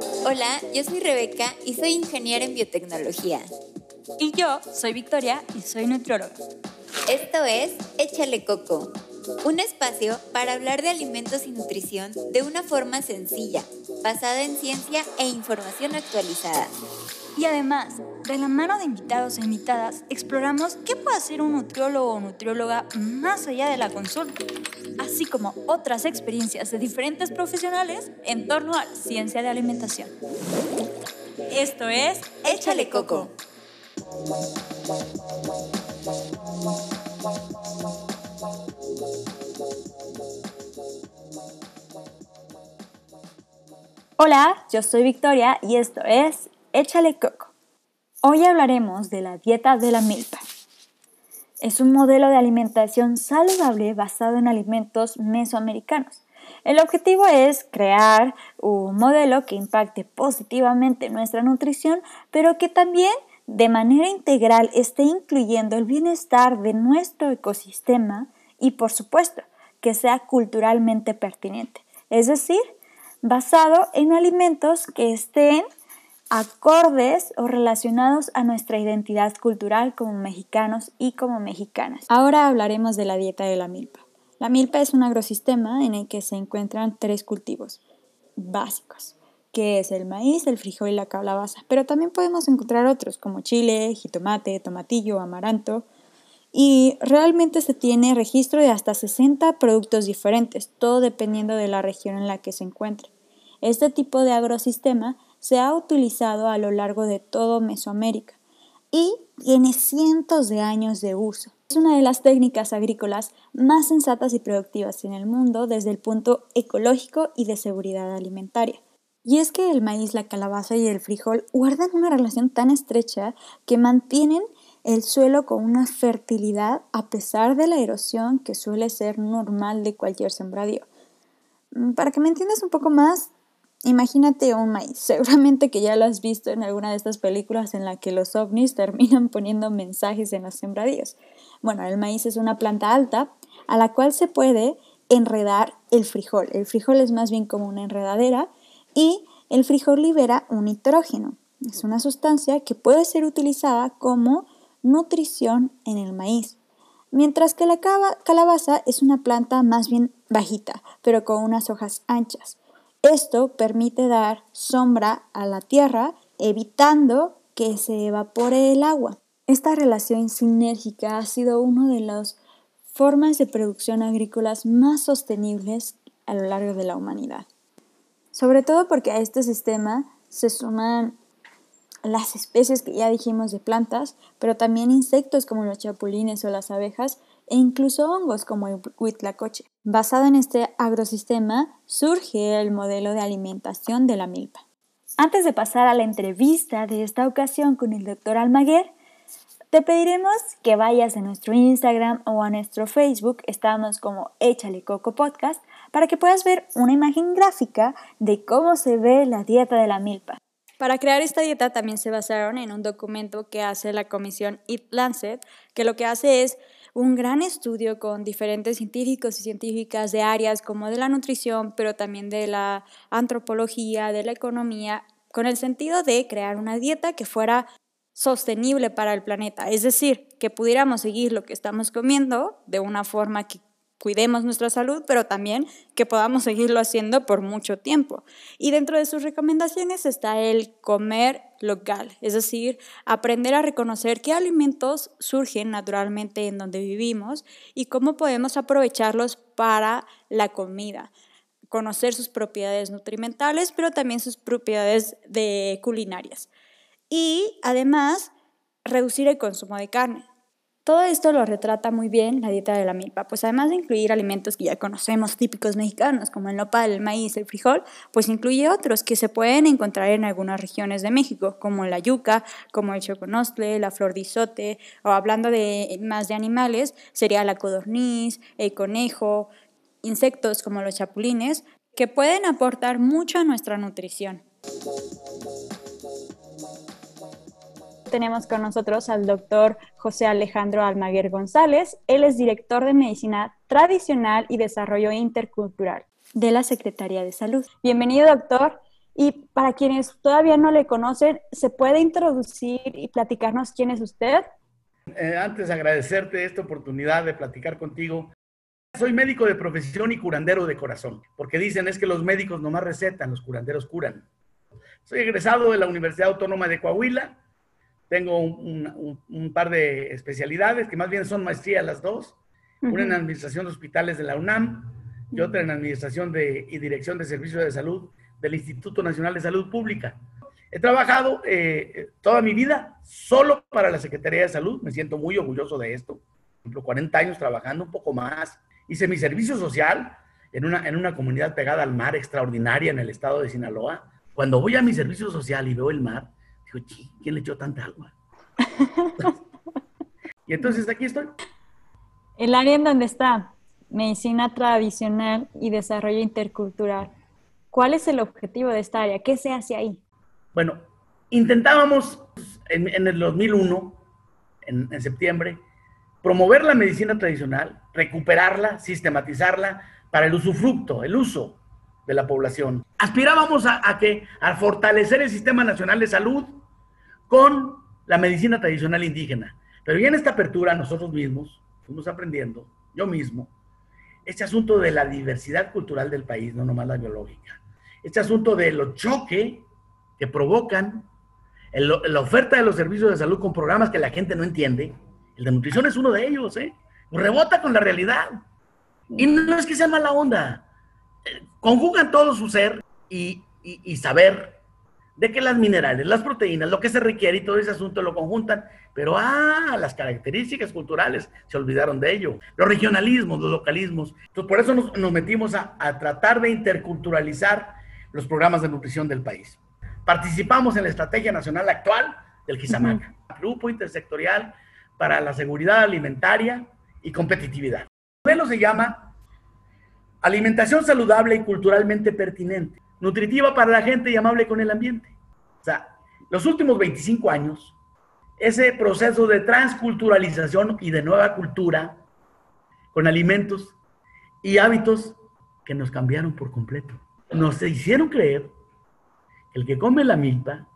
Hola, yo soy Rebeca y soy ingeniera en biotecnología. Y yo soy Victoria y soy nutrióloga. Esto es Échale Coco, un espacio para hablar de alimentos y nutrición de una forma sencilla, basada en ciencia e información actualizada. Y además, de la mano de invitados e invitadas, exploramos qué puede hacer un nutriólogo o nutrióloga más allá de la consulta, así como otras experiencias de diferentes profesionales en torno a ciencia de alimentación. Esto es Échale Coco. Hola, yo soy Victoria y esto es Échale Coco. Hoy hablaremos de la dieta de la milpa. Es un modelo de alimentación saludable basado en alimentos mesoamericanos. El objetivo es crear un modelo que impacte positivamente nuestra nutrición, pero que también de manera integral esté incluyendo el bienestar de nuestro ecosistema y, por supuesto, que sea culturalmente pertinente. Es decir, basado en alimentos que estén acordes o relacionados a nuestra identidad cultural como mexicanos y como mexicanas. Ahora hablaremos de la dieta de la milpa. La milpa es un agrosistema en el que se encuentran tres cultivos básicos, que es el maíz, el frijol y la calabaza, pero también podemos encontrar otros como chile, jitomate, tomatillo, amaranto, y realmente se tiene registro de hasta 60 productos diferentes, todo dependiendo de la región en la que se encuentre. Este tipo de agrosistema se ha utilizado a lo largo de todo Mesoamérica y tiene cientos de años de uso. Es una de las técnicas agrícolas más sensatas y productivas en el mundo desde el punto ecológico y de seguridad alimentaria. Y es que el maíz, la calabaza y el frijol guardan una relación tan estrecha que mantienen el suelo con una fertilidad a pesar de la erosión que suele ser normal de cualquier sembradío. Mm, para que me entiendas un poco más, Imagínate un maíz, seguramente que ya lo has visto en alguna de estas películas en la que los ovnis terminan poniendo mensajes en los sembradíos. Bueno, el maíz es una planta alta a la cual se puede enredar el frijol. El frijol es más bien como una enredadera y el frijol libera un nitrógeno. Es una sustancia que puede ser utilizada como nutrición en el maíz. Mientras que la calabaza es una planta más bien bajita, pero con unas hojas anchas. Esto permite dar sombra a la tierra, evitando que se evapore el agua. Esta relación sinérgica ha sido una de las formas de producción agrícolas más sostenibles a lo largo de la humanidad. Sobre todo porque a este sistema se suman las especies que ya dijimos de plantas, pero también insectos como los chapulines o las abejas e incluso hongos como huitlacoche. Basado en este agrosistema surge el modelo de alimentación de la milpa. Antes de pasar a la entrevista de esta ocasión con el doctor Almaguer, te pediremos que vayas a nuestro Instagram o a nuestro Facebook, estamos como Échale Coco Podcast, para que puedas ver una imagen gráfica de cómo se ve la dieta de la milpa. Para crear esta dieta también se basaron en un documento que hace la comisión Eat Lancet, que lo que hace es un gran estudio con diferentes científicos y científicas de áreas como de la nutrición, pero también de la antropología, de la economía, con el sentido de crear una dieta que fuera sostenible para el planeta, es decir, que pudiéramos seguir lo que estamos comiendo de una forma que cuidemos nuestra salud, pero también que podamos seguirlo haciendo por mucho tiempo. Y dentro de sus recomendaciones está el comer local, es decir, aprender a reconocer qué alimentos surgen naturalmente en donde vivimos y cómo podemos aprovecharlos para la comida conocer sus propiedades nutrimentales, pero también sus propiedades de culinarias. Y además, reducir el consumo de carne. Todo esto lo retrata muy bien la dieta de la milpa, pues además de incluir alimentos que ya conocemos típicos mexicanos, como el nopal, el maíz, el frijol, pues incluye otros que se pueden encontrar en algunas regiones de México, como la yuca, como el choconostle, la flor de izote, o hablando de más de animales, sería la codorniz, el conejo, insectos como los chapulines, que pueden aportar mucho a nuestra nutrición. Tenemos con nosotros al doctor José Alejandro Almaguer González. Él es director de Medicina Tradicional y Desarrollo Intercultural de la Secretaría de Salud. Bienvenido, doctor. Y para quienes todavía no le conocen, ¿se puede introducir y platicarnos quién es usted? Eh, antes agradecerte esta oportunidad de platicar contigo. Soy médico de profesión y curandero de corazón, porque dicen es que los médicos nomás recetan, los curanderos curan. Soy egresado de la Universidad Autónoma de Coahuila, tengo un, par de especialidades, que más bien son maestrías las dos, una en Administración de Hospitales de la UNAM y otra en Administración de, y Dirección de Servicios de Salud del Instituto Nacional de Salud Pública. He trabajado eh, toda mi vida solo para la Secretaría de Salud, me siento muy orgulloso de esto. Por ejemplo, 40 años trabajando un poco más. Hice mi servicio social en una, en una comunidad pegada al mar extraordinaria en el estado de Sinaloa. Cuando voy a mi servicio social y veo el mar, digo, ¿quién le echó tanta agua? y entonces aquí estoy. El área en donde está medicina tradicional y desarrollo intercultural. ¿Cuál es el objetivo de esta área? ¿Qué se hace ahí? Bueno, intentábamos en, el 2001, en, en septiembre, promover la medicina tradicional, recuperarla, sistematizarla para el usufructo, el uso de la población. Aspirábamos a, que, a fortalecer el Sistema Nacional de Salud con la medicina tradicional indígena. Pero ya en esta apertura nosotros mismos fuimos aprendiendo, yo mismo, este asunto de la diversidad cultural del país, no nomás la biológica, este asunto de los choques que provocan la oferta de los servicios de salud con programas que la gente no entiende, el de nutrición es uno de ellos, ¿eh? Rebota con la realidad. Y no es que sea mala onda, conjugan todo su ser y, saber de que las minerales, las proteínas, lo que se requiere y todo ese asunto lo conjuntan, pero ah, las características culturales se olvidaron de ello, los regionalismos, los localismos. Entonces, por eso nos, metimos a, tratar de interculturalizar los programas de nutrición del país. Participamos en la estrategia nacional actual del Quizamaca, grupo intersectorial para la seguridad alimentaria y competitividad. El modelo se llama Alimentación saludable y culturalmente pertinente, nutritiva para la gente y amable con el ambiente. O sea, los últimos 25 años, ese proceso de transculturalización y de nueva cultura con alimentos y hábitos que nos cambiaron por completo. Nos hicieron creer que el que come la milpa,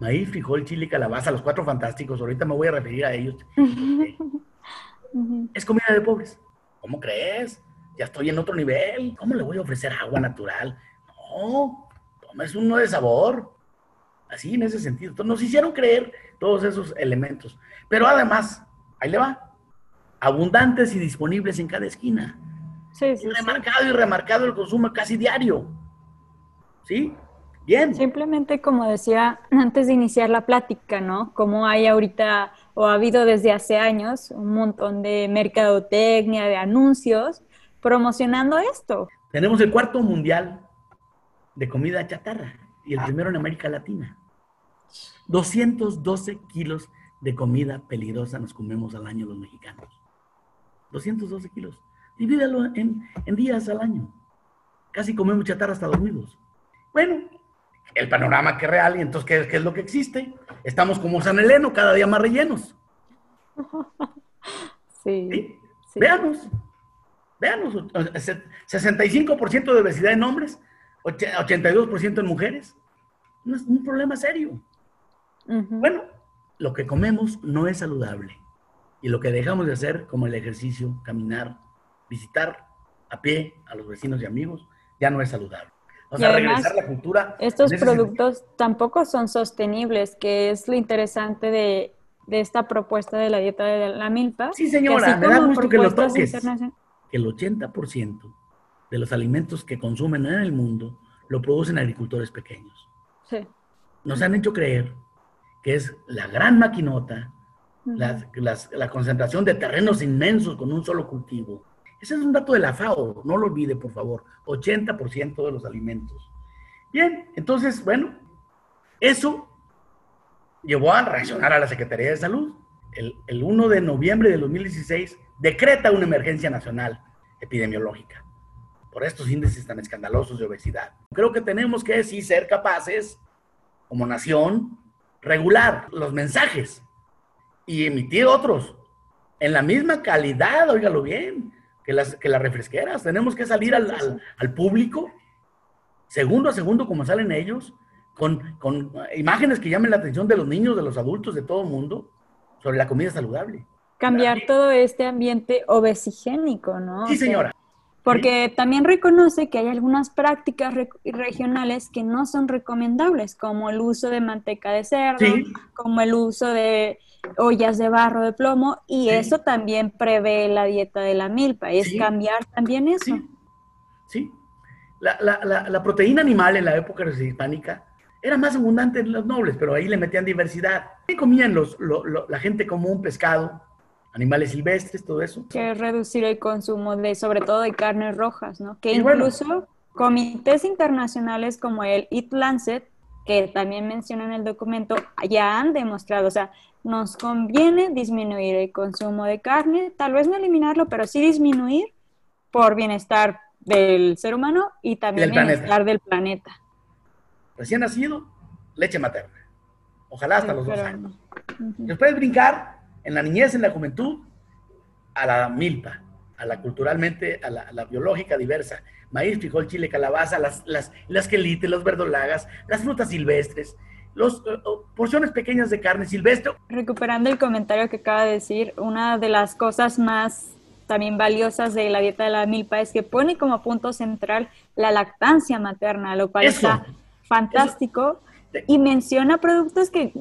maíz, frijol, chile calabaza, los cuatro fantásticos, ahorita me voy a referir a ellos, es comida de pobres. ¿Cómo crees? ya estoy en otro nivel. ¿Cómo le voy a ofrecer agua natural? No, tomes uno de sabor. Así, en ese sentido. Entonces, nos hicieron creer todos esos elementos. Pero además, ahí le va, abundantes y disponibles en cada esquina. Sí, sí, y remarcado y remarcado el consumo casi diario. ¿Sí? Bien. Simplemente como decía antes de iniciar la plática, ¿no? Como hay ahorita o ha habido desde hace años un montón de mercadotecnia, de anuncios promocionando esto. Tenemos el cuarto mundial de comida chatarra y el primero en América Latina. 212 kilos de comida peligrosa nos comemos al año los mexicanos. 212 kilos. Divídalo en, días al año. Casi comemos chatarra hasta dormidos. Bueno, el panorama que es real y entonces, ¿qué, ¿qué, es lo que existe? Estamos como San Eleno, cada día más rellenos. Sí. Veamos. Veamos, 65% de obesidad en hombres, 82% en mujeres. No es un problema serio. Bueno, lo que comemos no es saludable. Y lo que dejamos de hacer, como el ejercicio, caminar, visitar a pie a los vecinos y amigos, ya no es saludable. O sea, regresar la cultura. Estos productos tampoco son sostenibles, que es lo interesante de, esta propuesta de la dieta de la milpa. Sí, señora, me da gusto que lo toques que el 80% de los alimentos que consumen en el mundo lo producen agricultores pequeños. Sí. Nos han hecho creer que es la gran maquinota, la, concentración de terrenos inmensos con un solo cultivo. Ese es un dato de la FAO, no lo olvide, por favor. 80% de los alimentos. Bien, entonces, bueno, eso llevó a reaccionar a la Secretaría de Salud. El, el 1 de noviembre de 2016 decreta una emergencia nacional epidemiológica por estos índices tan escandalosos de obesidad. Creo que tenemos que sí ser capaces, como nación, regular los mensajes y emitir otros en la misma calidad, óigalo bien, que las, que las refresqueras. Tenemos que salir al, al, al público, segundo a segundo, como salen ellos, con, con imágenes que llamen la atención de los niños, de los adultos, de todo el mundo, sobre la comida saludable. Cambiar todo este ambiente obesigénico, ¿no? Sí, señora. Porque también reconoce que hay algunas prácticas regionales que no son recomendables, como el uso de manteca de cerdo, como el uso de ollas de barro de plomo, y eso también prevé la dieta de la milpa, es cambiar también eso. Sí, La, la, la, proteína animal en la época hispánica era más abundante en los nobles, pero ahí le metían diversidad. ¿Qué comían los, la gente común? Pescado, animales silvestres, todo eso. Que reducir el consumo de, sobre todo de carnes rojas, ¿no? Que incluso comités internacionales como el Eat Lancet, que también menciona en el documento, ya han demostrado, o sea, nos conviene disminuir el consumo de carne, tal vez no eliminarlo, pero sí disminuir por bienestar del ser humano y también bienestar del planeta. Recién nacido, leche materna. Ojalá hasta los dos años. Después brincar en la niñez, en la juventud, a la milpa, a la culturalmente, a la, biológica diversa. Maíz, frijol, chile, calabaza, las, las, las quelites, los verdolagas, las frutas silvestres, los, porciones pequeñas de carne silvestre. Recuperando el comentario que acaba de decir, una de las cosas más también valiosas de la dieta de la milpa es que pone como punto central la lactancia materna, lo cual está fantástico. Y menciona productos que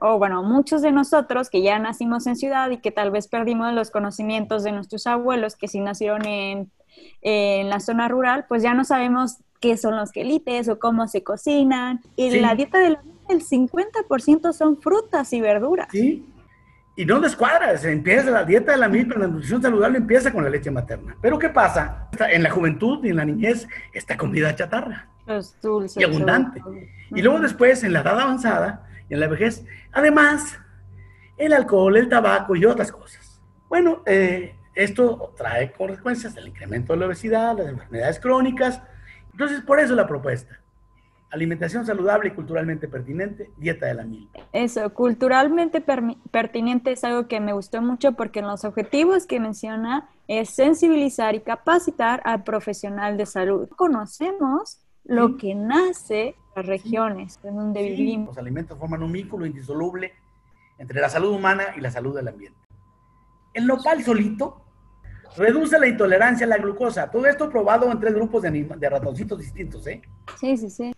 o bueno, muchos de nosotros que ya nacimos en ciudad y que tal vez perdimos los conocimientos de nuestros abuelos que sí nacieron en, en la zona rural, pues ya no sabemos qué son los quelites o cómo se cocinan. Y la dieta del el 50% son frutas y verduras. Sí, y no descuadra, se empieza la dieta de la milpa, la nutrición saludable empieza con la leche materna. Pero ¿qué pasa? En la juventud y en la niñez, esta comida chatarra. Dulce. Y abundante. Y luego después, en la edad avanzada y en la vejez, además, el alcohol, el tabaco y otras cosas. Bueno, eh, esto trae consecuencias el incremento de la obesidad, las enfermedades crónicas. Entonces, por eso la propuesta. Alimentación saludable y culturalmente pertinente, dieta de la milpa. Eso, culturalmente pertinente es algo que me gustó mucho porque en los objetivos que menciona es sensibilizar y capacitar al profesional de salud. Conocemos lo que nace las regiones en donde vivimos. Los alimentos forman un vínculo indisoluble entre la salud humana y la salud del ambiente. El nopal solito reduce la intolerancia a la glucosa. Todo esto probado en tres grupos de, de ratoncitos distintos, ¿eh? Sí, sí, sí.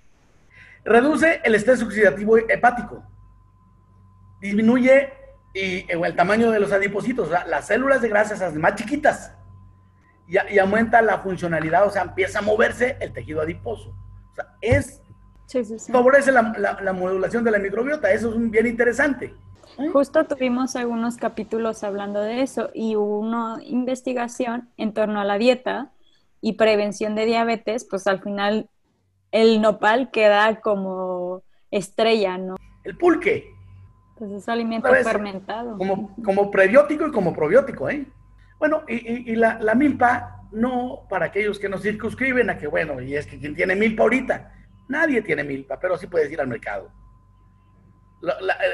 Reduce el estrés oxidativo hepático. Disminuye y, el tamaño de los adipocitos. las células de grasa se hacen más chiquitas. Y, y, aumenta la funcionalidad, o sea, empieza a moverse el tejido adiposo. O sea, es favorece la, modulación de la microbiota. Eso es bien interesante. Justo tuvimos algunos capítulos hablando de eso y una investigación en torno a la dieta y prevención de diabetes, pues al final el nopal queda como estrella, ¿no? El pulque. Pues es alimento fermentado. Como, como prebiótico y como probiótico, ¿eh? Bueno, y, la, la, milpa, no para aquellos que nos circunscriben a que, bueno, y es que quien tiene milpa ahorita, Nadie tiene milpa, pero sí puedes ir al mercado.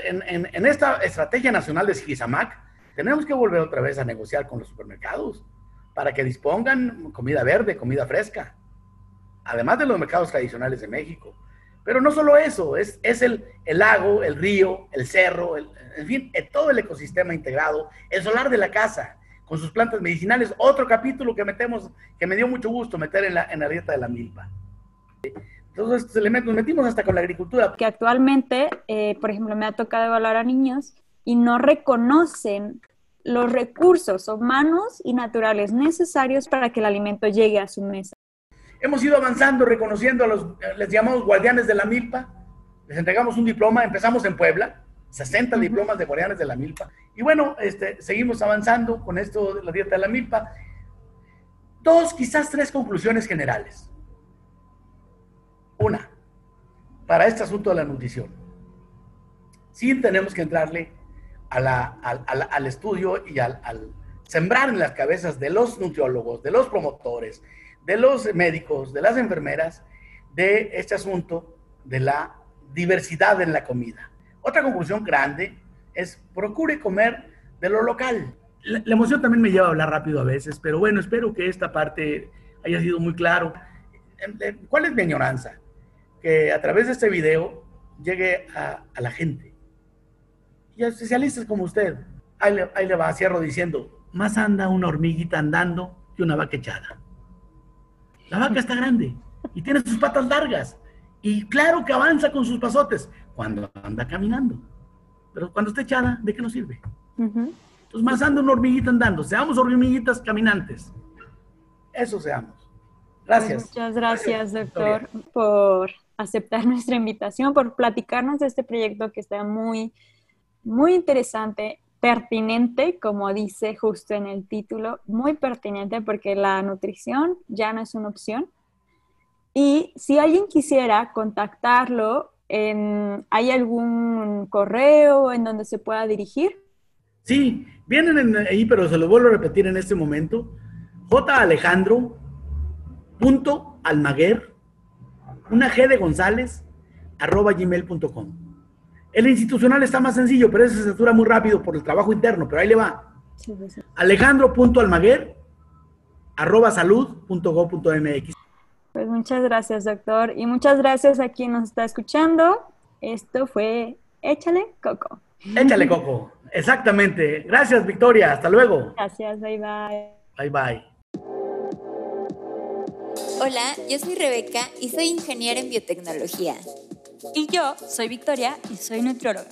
en, esta estrategia nacional de Sigizamac, tenemos que volver otra vez a negociar con los supermercados para que dispongan comida verde, comida fresca, además de los mercados tradicionales de México. Pero no solo eso, es, es el, el lago, el río, el cerro, en fin, todo el ecosistema integrado, el solar de la casa, con sus plantas medicinales, otro capítulo que metemos, que me dio mucho gusto meter en la, en la dieta de la milpa. Todos estos elementos, metimos hasta con la agricultura. Que actualmente, eh, por ejemplo, me ha tocado evaluar a niños y no reconocen los recursos humanos y naturales necesarios para que el alimento llegue a su mesa. Hemos ido avanzando, reconociendo a los, les llamamos guardianes de la milpa, les entregamos un diploma, empezamos en Puebla, 60 diplomas de guardianes de la milpa. Y bueno, este, seguimos avanzando con esto de la dieta de la milpa. Dos, quizás tres conclusiones generales. Una, para este asunto de la nutrición, sí tenemos que entrarle al, estudio y al, sembrar en las cabezas de los nutriólogos, de los promotores, de los médicos, de las enfermeras, de este asunto de la diversidad en la comida. Otra conclusión grande es procure comer de lo local. La, la, emoción también me lleva a hablar rápido a veces, pero bueno, espero que esta parte haya sido muy claro. ¿Cuál es mi añoranza? que a través de este video llegue a, la gente. Y a especialistas como usted. Ahí le, ahí le va, cierro diciendo, más anda una hormiguita andando que una vaca echada. La vaca está grande y tiene sus patas largas. Y claro que avanza con sus pasotes cuando anda caminando. Pero cuando está echada, ¿de qué nos sirve? Entonces, más anda una hormiguita andando. Seamos hormiguitas caminantes. Eso seamos. Gracias. muchas gracias, doctor, por aceptar nuestra invitación, por platicarnos de este proyecto que está muy, muy interesante, pertinente, como dice justo en el título, muy pertinente porque la nutrición ya no es una opción. Y si alguien quisiera contactarlo, ¿hay algún correo en donde se pueda dirigir? Sí, vienen ahí, pero se lo vuelvo a repetir en este momento. J. Alejandro, punto Almaguer, una G de González, arroba gmail.com. El institucional está más sencillo, pero ese se satura muy rápido por el trabajo interno, pero ahí le va. Alejandro.almaguer, arroba salud.go.mx. Muchas gracias, doctor. Y muchas gracias a quien nos está escuchando. Esto fue Échale Coco. Échale Coco, exactamente. Gracias, Victoria. Hasta luego. Gracias, bye bye. Bye bye. Hola, yo soy Rebeca y soy ingeniera en biotecnología. Y yo soy Victoria y soy nutrióloga.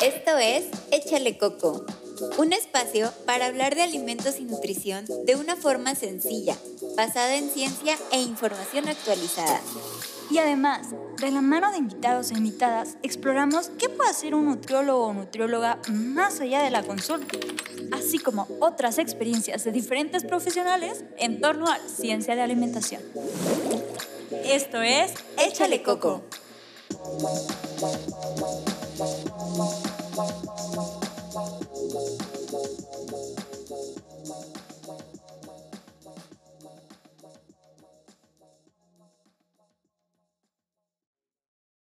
Esto es Échale Coco, un espacio para hablar de alimentos y nutrición de una forma sencilla, basada en ciencia e información actualizada. Y además, de la mano de invitados e invitadas, exploramos qué puede hacer un nutriólogo o nutrióloga más allá de la consulta, así como otras experiencias de diferentes profesionales en torno a la ciencia de alimentación. Esto es Échale Coco.